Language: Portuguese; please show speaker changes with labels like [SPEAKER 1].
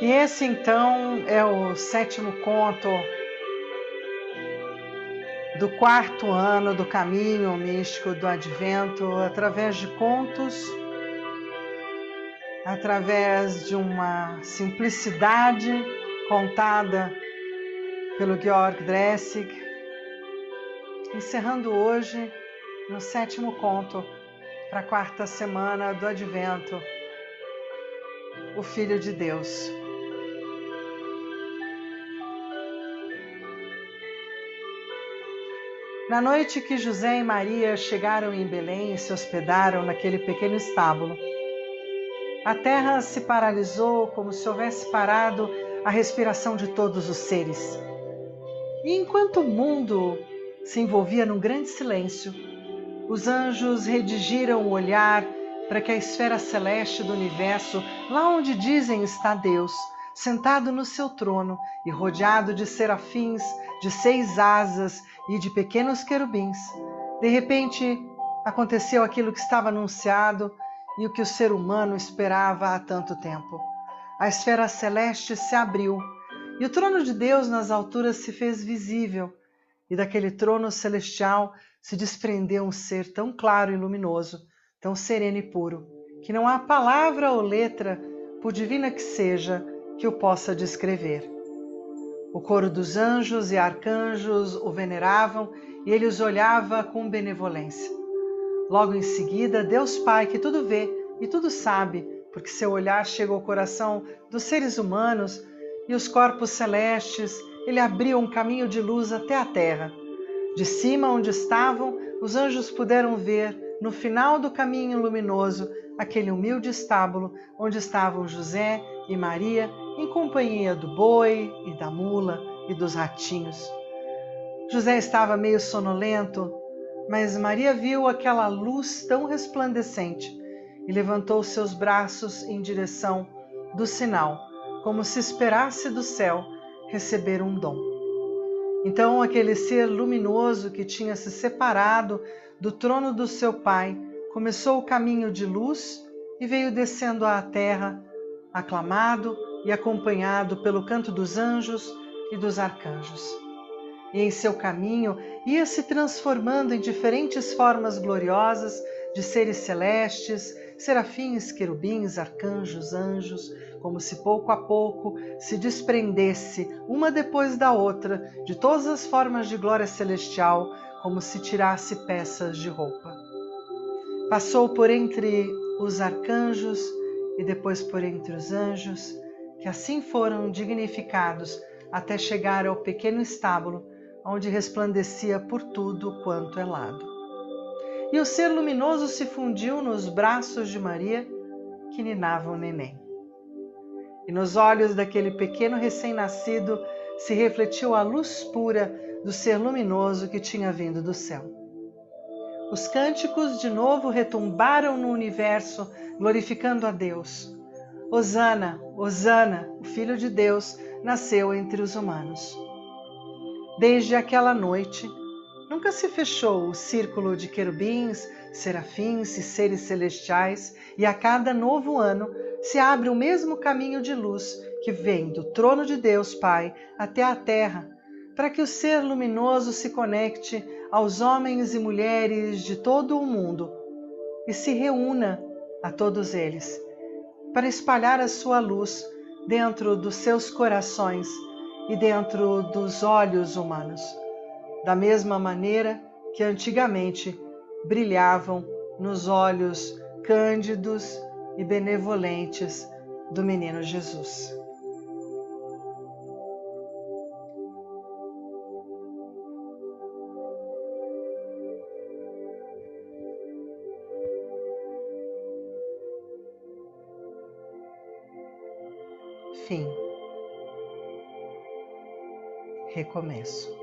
[SPEAKER 1] E esse então é o sétimo conto do quarto ano do caminho místico do advento, através de contos, através de uma simplicidade contada pelo Georg Dressig, encerrando hoje no sétimo conto para a quarta semana do advento, o Filho de Deus. Na noite que José e Maria chegaram em Belém e se hospedaram naquele pequeno estábulo, a terra se paralisou como se houvesse parado a respiração de todos os seres. E enquanto o mundo se envolvia num grande silêncio, os anjos redigiram o olhar para que a esfera celeste do universo, lá onde dizem está Deus, sentado no seu trono e rodeado de serafins, de seis asas e de pequenos querubins. De repente, aconteceu aquilo que estava anunciado e o que o ser humano esperava há tanto tempo. A esfera celeste se abriu e o trono de Deus nas alturas se fez visível, e daquele trono celestial se desprendeu um ser tão claro e luminoso, tão sereno e puro, que não há palavra ou letra, por divina que seja, que o possa descrever. O coro dos anjos e arcanjos o veneravam e ele os olhava com benevolência. Logo em seguida, Deus Pai, que tudo vê e tudo sabe, porque seu olhar chega ao coração dos seres humanos e os corpos celestes, ele abriu um caminho de luz até a terra. De cima onde estavam, os anjos puderam ver, no final do caminho luminoso, aquele humilde estábulo onde estavam José e Maria em companhia do boi e da mula e dos ratinhos. José estava meio sonolento, mas Maria viu aquela luz tão resplandecente e levantou seus braços em direção do sinal, como se esperasse do céu receber um dom. Então, aquele ser luminoso que tinha se separado do trono do seu pai começou o caminho de luz e veio descendo à terra aclamado e acompanhado pelo canto dos anjos e dos arcanjos. E em seu caminho ia se transformando em diferentes formas gloriosas de seres celestes, serafins, querubins, arcanjos, anjos, como se pouco a pouco se desprendesse, uma depois da outra, de todas as formas de glória celestial, como se tirasse peças de roupa. Passou por entre os arcanjos e depois por entre os anjos, que assim foram dignificados até chegar ao pequeno estábulo, onde resplandecia por tudo quanto é lado. E o ser luminoso se fundiu nos braços de Maria, que ninava o neném. E nos olhos daquele pequeno recém-nascido se refletiu a luz pura do ser luminoso que tinha vindo do céu. Os cânticos de novo retumbaram no universo glorificando a Deus. Hosana, Hosana, o Filho de Deus, nasceu entre os humanos. Desde aquela noite, nunca se fechou o círculo de querubins, serafins e seres celestiais, e a cada novo ano se abre o mesmo caminho de luz que vem do trono de Deus Pai até a terra, para que o ser luminoso se conecte aos homens e mulheres de todo o mundo e se reúna a todos eles, para espalhar a sua luz dentro dos seus corações e dentro dos olhos humanos, da mesma maneira que antigamente brilhavam nos olhos cândidos e benevolentes do menino Jesus. Fim. Recomeço.